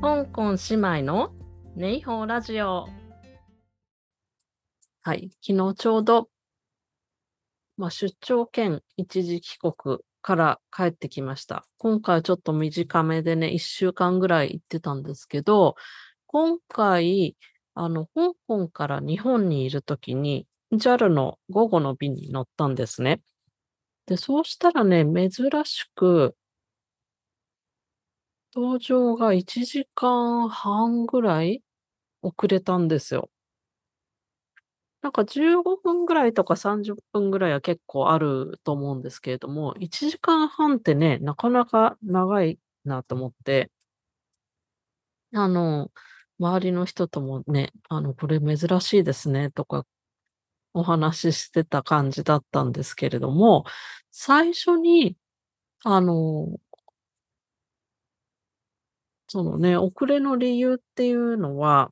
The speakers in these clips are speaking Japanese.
香港姉妹のネイホーラジオ。はい、昨日ちょうど、まあ、出張兼一時帰国から帰ってきました。今回ちょっと短めでね、一週間ぐらい行ってたんですけど、今回、あの、香港から日本にいるときに、JAL の午後の便に乗ったんですね。で、そうしたらね、珍しく、搭乗が1時間半ぐらい遅れたんですよ。なんか15分ぐらいとか30分ぐらいは結構あると思うんですけれども、1時間半ってね、なかなか長いなと思って。あの、周りの人ともね、あの、これ珍しいですねとか、お話ししてた感じだったんですけれども、最初に、あのそのね、遅れの理由っていうのは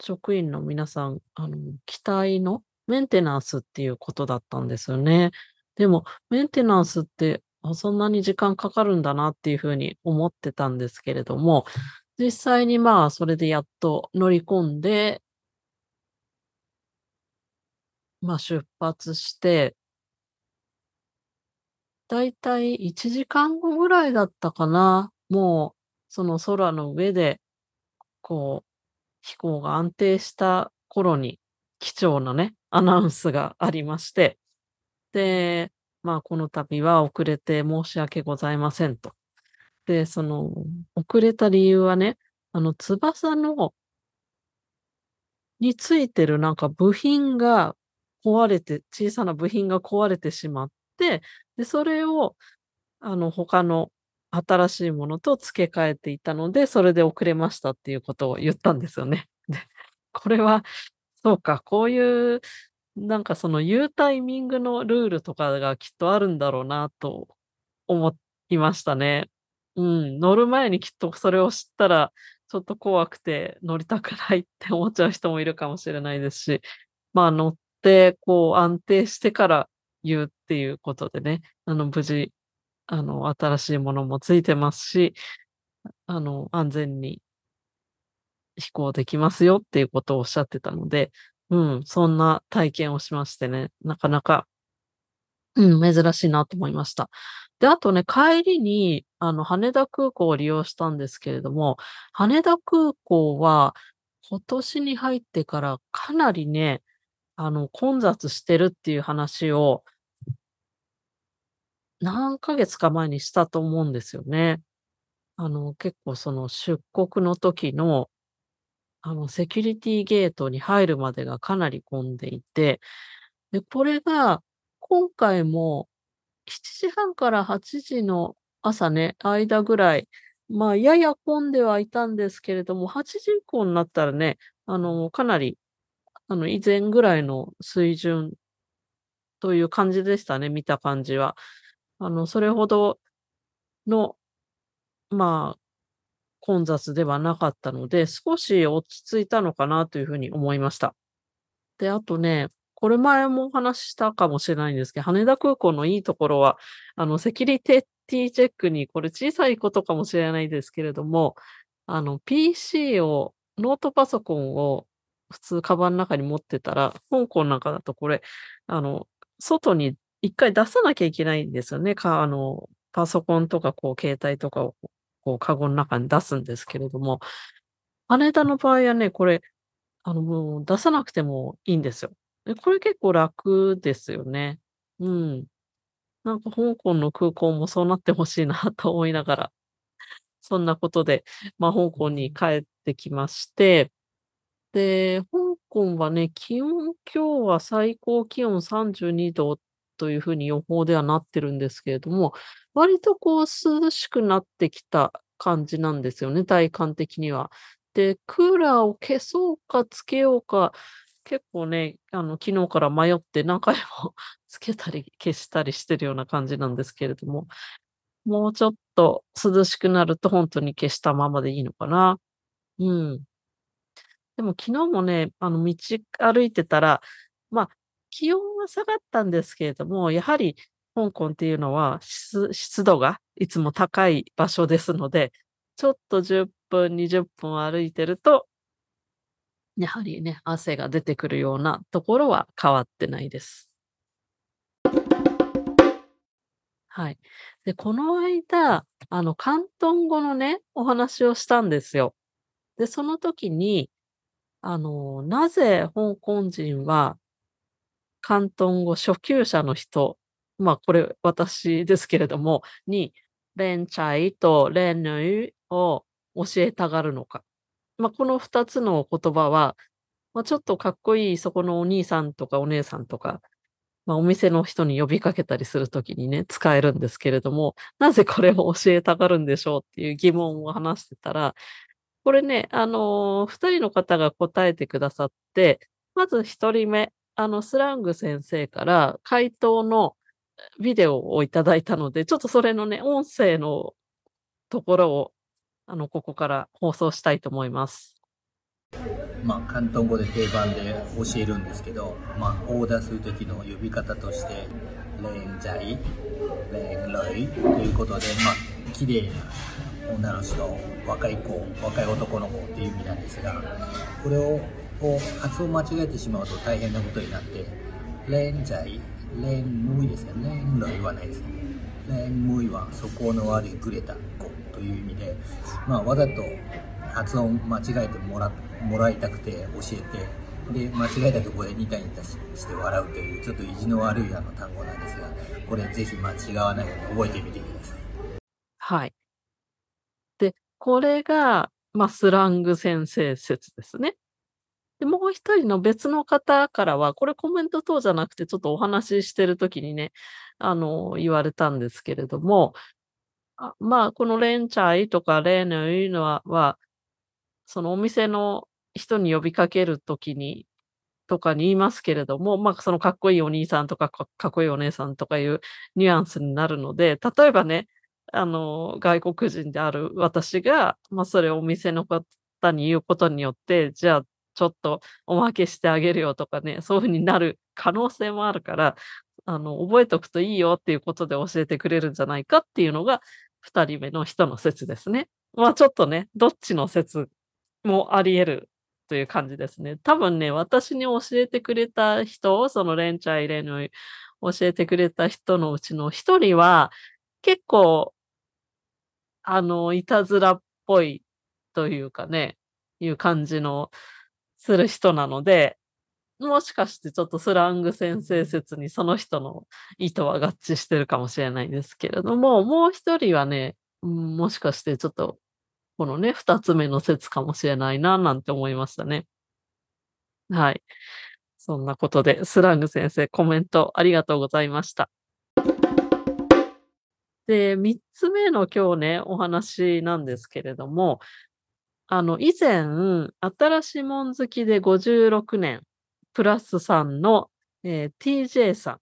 職員の皆さん、あの、機体のメンテナンスっていうことだったんですよね。でも、メンテナンスって、あ、そんなに時間かかるんだなっていう風に思ってたんですけれども、実際にまあ、それでやっと乗り込んでまあ、出発してだいたい1時間後ぐらいだったかな。もう、その空の上で、こう、飛行が安定した頃に、機長のね、アナウンスがありまして、で、まあ、この度は遅れて申し訳ございませんと。で、その、遅れた理由はね、あの、翼のについてるなんか部品が壊れて小さな部品が壊れてしまって、で、それを、あの、他の新しいものと付け替えていたので、それで遅れましたっていうことを言ったんですよね。で、これは、そうか、こういう、なんかその言うタイミングのルールとかがきっとあるんだろうなと思いましたね。うん、乗る前にきっとそれを知ったら、ちょっと怖くて乗りたくないって思っちゃう人もいるかもしれないですし、まあ、乗って、こう安定してから言うっていうことでね、あの、無事、あの、新しいものも付いてますし、あの、安全に飛行できますよっていうことをおっしゃってたので、うん、そんな体験をしましてね、なかなかうん、珍しいなと思いました。で、あとね、帰りに、あの、羽田空港を利用したんですけれども、羽田空港は今年に入ってからかなりね、あの、混雑してるっていう話を何ヶ月か前にしたと思うんですよね。あの、結構その出国の時の、あの、セキュリティゲートに入るまでがかなり混んでいて、で、これが今回も7時半から8時の朝ね、間ぐらい、まあ、やや混んではいたんですけれども、8時以降になったらね、あの、かなり、あの、以前ぐらいの水準という感じでしたね、見た感じは。あの、それほどの、まあ、混雑ではなかったので、少し落ち着いたのかなという風に思いました。で、あとね、これ前もお話ししたかもしれないんですけど、羽田空港のいいところは、あの、セキュリティチェックに、これ小さいことかもしれないですけれども、あの、PC を、ノートパソコンを普通カバンの中に持ってたら、香港なんかだとこれ、あの、外に一回出さなきゃいけないんですよね。かあの、パソコンとかこう携帯とかをこうカゴの中に出すんですけれども、羽田の場合はね、これ、あの、もう出さなくてもいいんですよ。これ結構楽ですよね。うん。なんか香港の空港もそうなって欲しいなと思いながら、そんなことで、まあ、香港に帰ってきまして、で、香港はね、気温、今日は最高気温32度という風に予報ではなってるんですけれども、割とこう涼しくなってきた感じなんですよね、体感的には。で、クーラーを消そうかつけようか、結構ね、あの、昨日から迷って何回もつけたり消したりしてるような感じなんですけれども、もうちょっと涼しくなるとほんとに消したままでいいのかな。うん。でも昨日もね、あの、道歩いてたら、まあ、気温は下がったんですけれども、やはり香港っていうのは、湿度がいつも高い場所ですので、ちょっと10分、20分歩いてるとやはりね、汗が出てくるようなところは変わってないです。はい。で、この間、あの、広東語のね、お話をしたんですよ。で、その時に、あの、なぜ香港人は広東語初級者の人、まあ、これ私ですけれども、に、レンチャイとレンヌイを教えたがるのか。まあ、この2つの言葉は、まあ、ちょっとかっこいいそこのお兄さんとかお姉さんとか、まあ、お店の人に呼びかけたりするときにね、使えるんですけれども、なぜこれを教えたがるんでしょうっていう疑問を話してたら、これね、あのー、2人の方が答えてくださって、まず1人目、あの、スラング先生から回答のビデオをいただいたので、ちょっとそれのね、音声のところをあの、ここから放送したいと思います。まあ、広東語で定番で教えるんですけど、まあ、オーダーする時の呼び方として、レンジャイ、レンレイということで、まあ、綺麗な女の人、若い子、若い男の子っていう意味なんですが、これをこう発音間違えてしまうと大変なことになって、レンジャイ、レンムイですね、レンレイはないですね。レンムイは素行の悪いグレタ子という意味で、まあ、わざと発音間違えてもらもらいたくて教えてで間違えたところでニタニタして笑うというちょっと意地の悪いあの単語なんですがこれぜひ間違わないように覚えてみてください。はい。で、これが、まあ、スラング先生説ですね。で、もう一人の別の方からは、これコメント等じゃなくて、ちょっとお話ししてるときにね、あの、言われたんですけれども、あまあ、このレンチャイとかレーヌいうのは、はそのお店の人に呼びかけるときに、とかに言いますけれども、まあ、そのかっこいいお兄さんとかかっこいいお姉さんとかいうニュアンスになるので、例えばね、あの、外国人である私が、まあ、それをお店の方に言うことによって、じゃあ、ちょっとおまけしてあげるよとかね、そういうふうになる可能性もあるから、あの、覚えておくといいよっていうことで教えてくれるんじゃないかっていうのが、二人目の人の説ですね。まあちょっとね、どっちの説もあり得るという感じですね。多分ね、私に教えてくれた人を、そのレンチャイレの教えてくれた人のうちの一人は、結構、あの、いたずらっぽいというかね、いう感じのする人なので、もしかしてちょっとスラング先生説にその人の意図は合致してるかもしれないんですけれども、もう一人はね、もしかしてちょっと、このね、二つ目の説かもしれないな、なんて思いましたね。はい。そんなことで、スラング先生、コメントありがとうございました。で、三つ目の今日ね、お話なんですけれども、あの、以前、新しいもん好きで56年プラスさんの、えー、TJ さん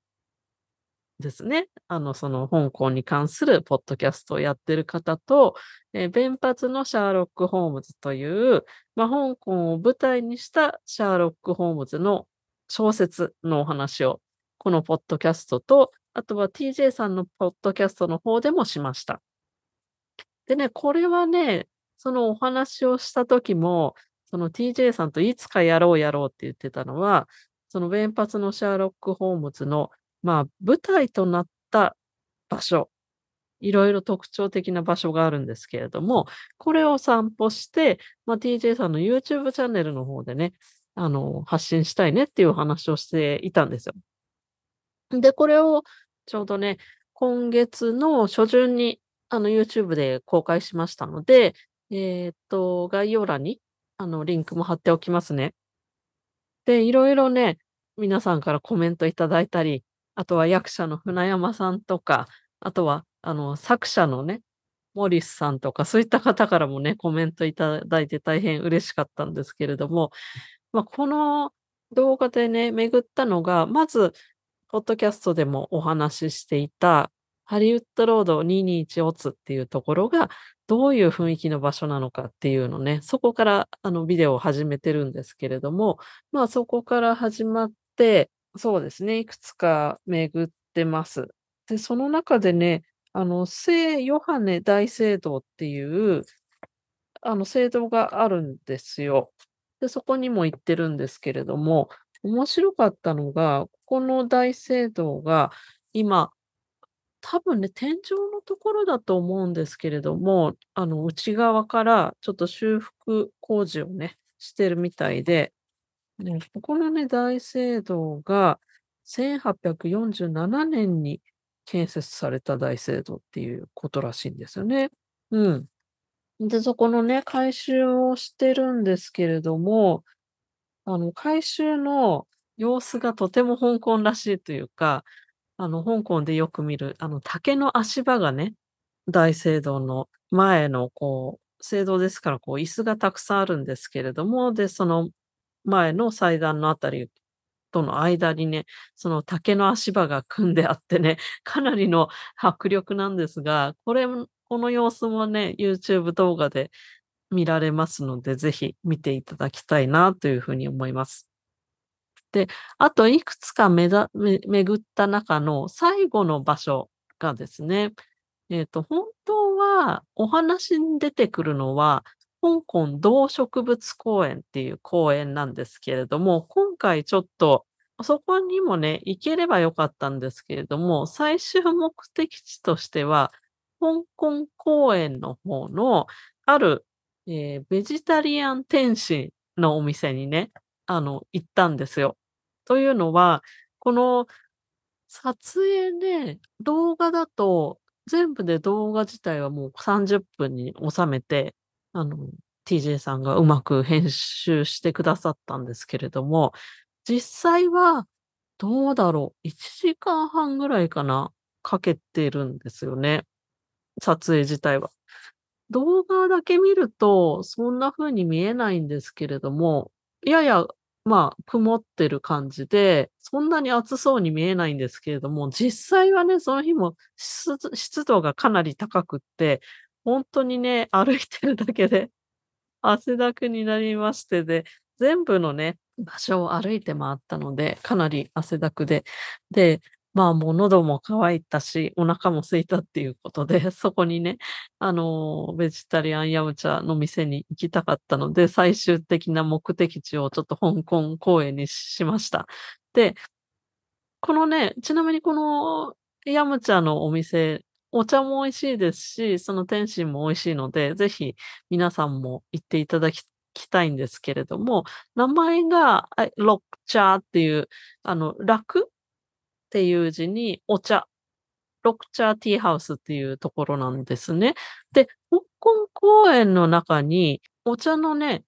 ですね。あの、その香港に関するポッドキャストをやってる方と、えー、弁髪のシャーロック・ホームズという、まあ、香港を舞台にしたシャーロック・ホームズの小説のお話を、このポッドキャストと、あとは TJ さんのポッドキャストの方でもしました。でね、これはね、そのお話をした時も、その TJ さんといつかやろうやろうって言ってたのは、その弁髪のシャーロック・ホームズの、まあ、舞台となった場所、いろいろ特徴的な場所があるんですけれども、これを散歩して、まあ、TJ さんの YouTube チャンネルの方でね、あの、発信したいねっていう話をしていたんですよ。で、これをちょうどね、今月の初旬にあの YouTube で公開しましたので、えー、っと、概要欄にあの、リンクも貼っておきますね。で、いろいろね、皆さんからコメントいただいたり、あとは役者の船山さんとか、あとは、あの、作者のね、モリスさんとか、そういった方からもね、コメントいただいて大変嬉しかったんですけれども、まあ、この動画でね、巡ったのが、まず、ポッドキャストでもお話ししていた、ハリウッドロード221オツっていうところが、どういう雰囲気の場所なのかっていうのね、そこからあのビデオを始めてるんですけれども、まあそこから始まって、そうですね、いくつか巡ってます。で、その中でね、あの、聖ヨハネ大聖堂っていう、あの、聖堂があるんですよ。で、そこにも行ってるんですけれども、面白かったのが、ここの大聖堂が今、多分ね、天井のところだと思うんですけれども、あの、内側からちょっと修復工事をね、してるみたいで、ね、ここのね、大聖堂が1847年に建設された大聖堂っていうことらしいんですよね。うん。で、そこのね、改修をしてるんですけれども、あの、改修の様子がとても 香港らしいというか、あの、香港でよく見る、あの、竹の足場がね、大聖堂の前のこう、聖堂ですから、こう、椅子がたくさんあるんですけれども、で、その前の祭壇のあたりとの間にね、その竹の足場が組んであってね、かなりの迫力なんですが、これこの様子もね、YouTube 動画で見られますので、ぜひ見ていただきたいなというふうに思います。で、あといくつかめだめ巡った中の最後の場所がですね、えっ、と、本当はお話に出てくるのは、香港動植物公園っていう公園なんですけれども、今回ちょっとそこにもね、行ければよかったんですけれども、最終目的地としては、香港公園の方のある、えーベジタリアン天津のお店にね、あの、行ったんですよ。というのは、この撮影ね、動画だと、全部で動画自体はもう30分に収めて、あの、TJ さんがうまく編集してくださったんですけれども、実際はどうだろう、1時間半ぐらいかな、かけてるんですよね。撮影自体は。動画だけ見ると、そんな風に見えないんですけれども、やや、まあ、曇ってる感じで、そんなに暑そうに見えないんですけれども、実際はね、その日も湿度がかなり高くって、本当にね、歩いてるだけで汗だくになりましてで、全部のね、場所を歩いて回ったので、かなり汗だくで、で、まあ、もう喉も渇いたし、お腹も空いたっていうことで、そこにね、あの、ベジタリアンヤムチャの店に行きたかったので、最終的な目的地をちょっと香港公園にしました。で、このね、ちなみにこのヤムチャのお店、お茶も美味しいですし、その天津も美味しいので、ぜひ皆さんも行っていただききたいんですけれども、名前が、ロッチャーっていう、あの、楽っていう字にお茶、ロッチャーティーハウスっていうところなんですね。で、香港公園の中にお茶のね、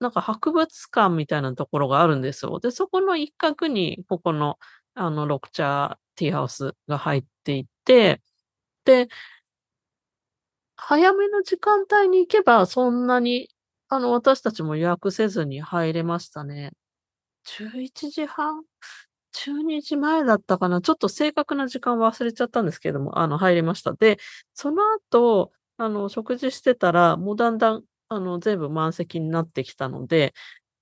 なんか博物館みたいなところがあるんですよ。で、そこの一角にここの、あの、ロッチャーティーハウスが入っていて、で、早めの時間帯に行けばそんなに、あの、私たちも予約せずに入れましたね。11時半？12時前だったかな、ちょっと正確な時間忘れちゃったんですけれども、あの、入れました。で、その後、あの、食事してたら、もうだんだん、あの、全部満席になってきたので、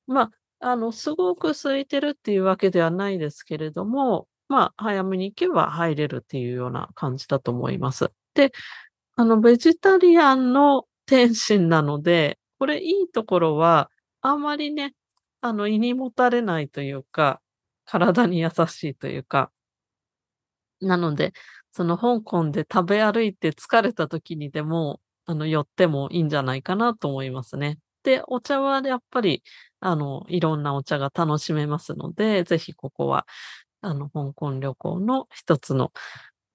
まあ、あの、すごく空いてるっていうわけではないですけれども、まあ、早めに行けば入れるっていうような感じだと思います。で、あの、ベジタリアンの天津なので、これいいところは、あんまりね、あの、胃にもたれないというか、体に優しいというか。なので、その香港で食べ歩いて疲れた時にでも、あの、寄ってもいいんじゃないかなと思いますね。で、お茶はやっぱり、あの、いろんなお茶が楽しめますので、ぜひここは、あの、香港旅行の一つの、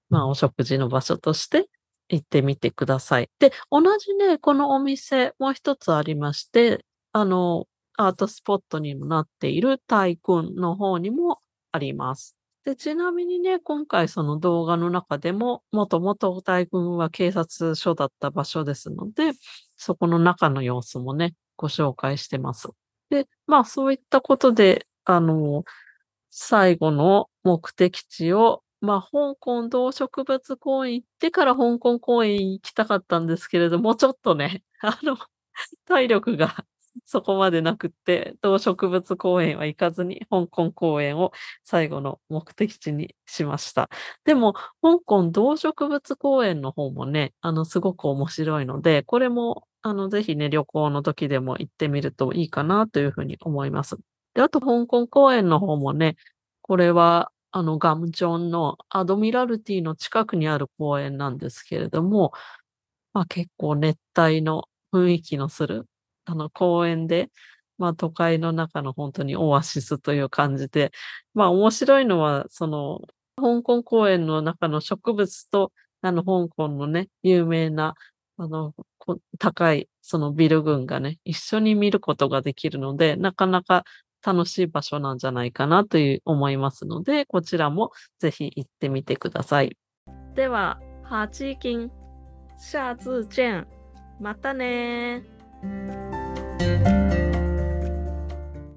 まあ、お食事の場所として行ってみてください。で、同じね、このお店もう一つありまして、あの、アートスポットにもなっているタイクンの方にもあります。で、ちなみにね、今回その動画の中でも、もともとタイクンは警察署だった場所ですので、そこの中の様子もね、ご紹介してます。で、まあそういったことで、あの、最後の目的地を、まあ香港動植物公園行ってから香港公園行きたかったんですけれども、ちょっとね、あの、体力がそこまでなくって、動植物公園は行かずに、香港公園を最後の目的地にしました。でも、香港動植物公園の方もね、あの、すごく面白いので、これもあの、ぜひね、旅行の時でも行ってみるといいかなというふうに思います。で、あと香港公園の方もね、これは、あの、ガムチョンのアドミラルティの近くにある公園なんですけれども、まあ、結構熱帯の雰囲気のする、あの、公園で、まあ、都会の中の本当にオアシスという感じで、まあ、面白いのは、その、香港公園の中の植物と、あの、香港のね、有名な、あの、高い、そのビル群がね、一緒に見ることができるので、なかなか楽しい場所なんじゃないかなという思いますので、こちらもぜひ行ってみてください。では、ハチキン、下次见。またね Música